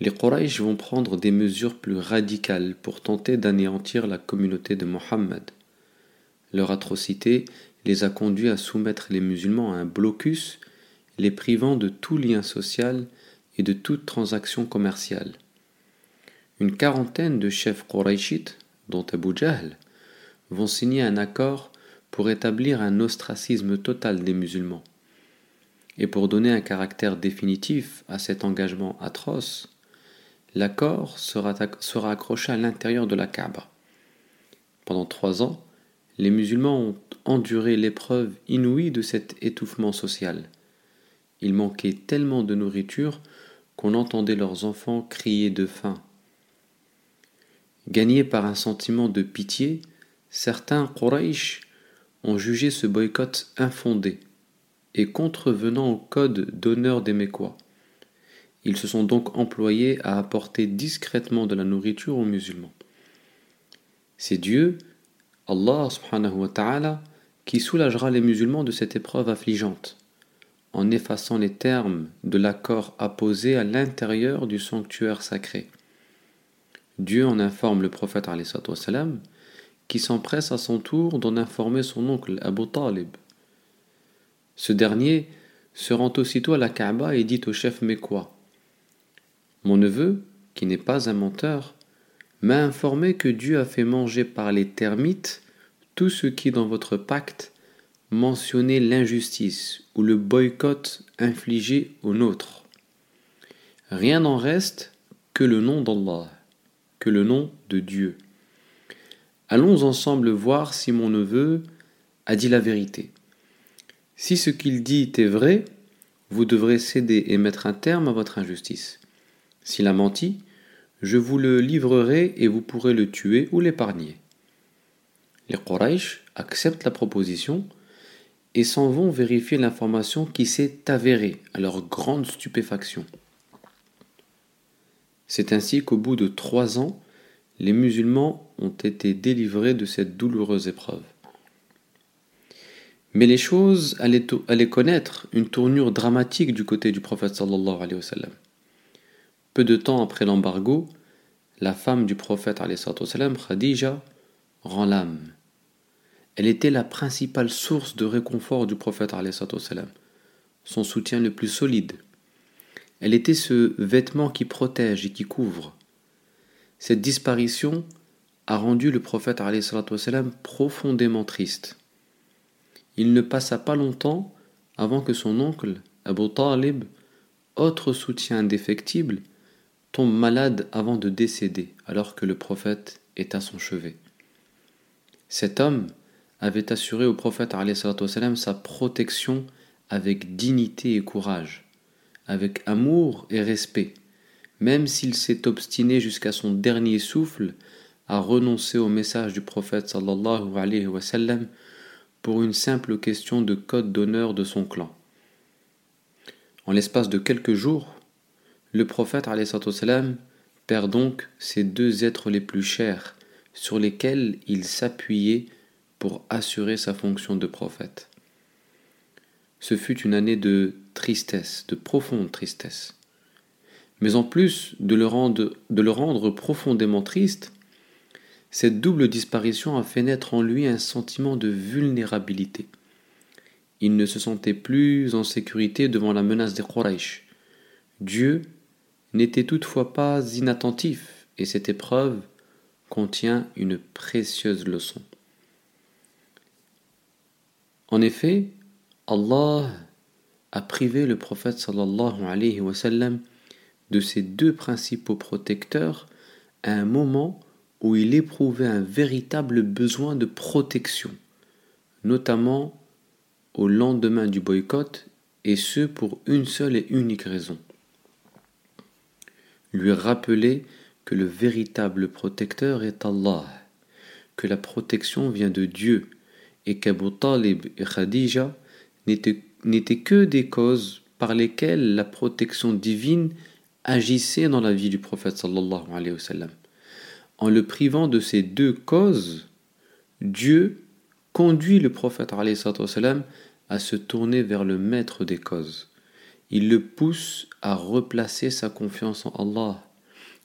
les Quraysh vont prendre des mesures plus radicales pour tenter d'anéantir la communauté de Mohammed. Leur atrocité les a conduits à soumettre les musulmans à un blocus, les privant de tout lien social et de toute transaction commerciale. Une quarantaine de chefs Qurayshites, dont Abu Jahl, vont signer un accord pour établir un ostracisme total des musulmans. Et pour donner un caractère définitif à cet engagement atroce, l'accord sera, accroché à l'intérieur de la Kaaba. Pendant trois ans, les musulmans ont enduré l'épreuve inouïe de cet étouffement social. Il manquait tellement de nourriture qu'on entendait leurs enfants crier de faim. Gagnés par un sentiment de pitié, certains Quraysh ont jugé ce boycott infondé et contrevenant au code d'honneur des Mécois. Ils se sont donc employés à apporter discrètement de la nourriture aux musulmans. C'est Dieu, Allah subhanahu wa ta'ala, qui soulagera les musulmans de cette épreuve affligeante, en effaçant les termes de l'accord apposé à l'intérieur du sanctuaire sacré. Dieu en informe le prophète wassalam, qui s'empresse à son tour d'en informer son oncle Abu Talib. Ce dernier se rend aussitôt à la Kaaba et dit au chef mécois mon neveu, qui n'est pas un menteur, m'a informé que Dieu a fait manger par les termites tout ce qui dans votre pacte mentionnait l'injustice ou le boycott infligé au nôtre. Rien n'en reste que le nom d'Allah, que le nom de Dieu. Allons ensemble voir si mon neveu a dit la vérité. Si ce qu'il dit est vrai, vous devrez céder et mettre un terme à votre injustice. S'il a menti, je vous le livrerai et vous pourrez le tuer ou l'épargner. Les Quraysh acceptent la proposition et s'en vont vérifier l'information qui s'est avérée à leur grande stupéfaction. C'est ainsi qu'au bout de trois ans, les musulmans ont été délivrés de cette douloureuse épreuve. Mais les choses allaient, connaître une tournure dramatique du côté du prophète sallallahu alayhi wa sallam. De temps après l'embargo, la femme du prophète Khadija, rend l'âme. Elle était la principale source de réconfort du prophète son soutien le plus solide. Elle était ce vêtement qui protège et qui couvre. Cette disparition a rendu le prophète profondément triste. Il ne passa pas longtemps avant que son oncle, Abu Talib, autre soutien indéfectible, tombe malade avant de décéder, alors que le prophète est à son chevet. Cet homme avait assuré au prophète sa protection avec dignité et courage, avec amour et respect, même s'il s'est obstiné jusqu'à son dernier souffle à renoncer au message du prophète sallam pour une simple question de code d'honneur de son clan. En l'espace de quelques jours, le prophète perd donc ces deux êtres les plus chers sur lesquels il s'appuyait pour assurer sa fonction de prophète. ce fut une année de tristesse, de profonde tristesse. Mais en plus de le rendre, de le rendre profondément triste, cette double disparition a fait naître en lui un sentiment de vulnérabilité. Il ne se sentait plus en sécurité devant la menace des Quraysh. Dieu n'était toutefois pas inattentif, et cette épreuve contient une précieuse leçon. En effet, Allah a privé le prophète de ses deux principaux protecteurs à un moment où il éprouvait un véritable besoin de protection, notamment au lendemain du boycott, et ce pour une seule et unique raison. Lui rappeler que le véritable protecteur est Allah, que la protection vient de Dieu, et qu'Abu Talib et Khadija n'étaient que des causes par lesquelles la protection divine agissait dans la vie du prophète sallallahu alayhi wa sallam. En le privant de ces deux causes, Dieu conduit le prophète alayhi wa sallam à se tourner vers le maître des causes. Il le pousse à replacer sa confiance en Allah,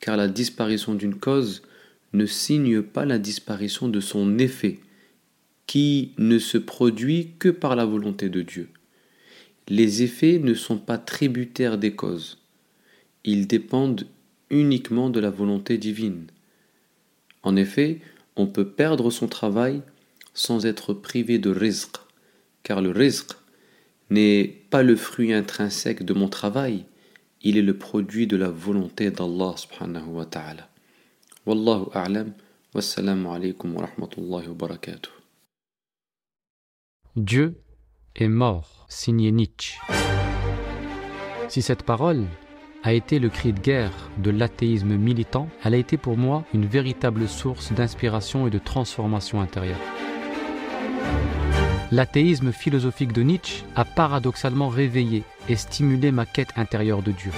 car la disparition d'une cause ne signe pas la disparition de son effet, qui ne se produit que par la volonté de Dieu. Les effets ne sont pas tributaires des causes ils dépendent uniquement de la volonté divine. En effet, on peut perdre son travail sans être privé de rizq, car le rizq n'est pas le fruit intrinsèque de mon travail, il est le produit de la volonté d'Allah subhanahu wa ta'ala. Wallahu a'lam, wassalamu alaykum wa rahmatullahi wa barakatuh. Dieu est mort, signé Nietzsche. Si cette parole a été le cri de guerre de l'athéisme militant, elle a été pour moi une véritable source d'inspiration et de transformation intérieure. L'athéisme philosophique de Nietzsche a paradoxalement réveillé et stimulé ma quête intérieure de Dieu.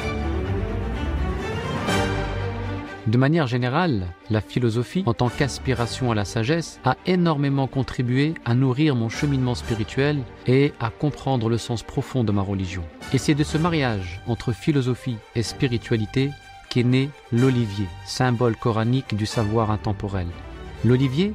De manière générale, la philosophie, en tant qu'aspiration à la sagesse, a énormément contribué à nourrir mon cheminement spirituel et à comprendre le sens profond de ma religion. Et c'est de ce mariage entre philosophie et spiritualité qu'est né l'Olivier, symbole coranique du savoir intemporel. L'Olivier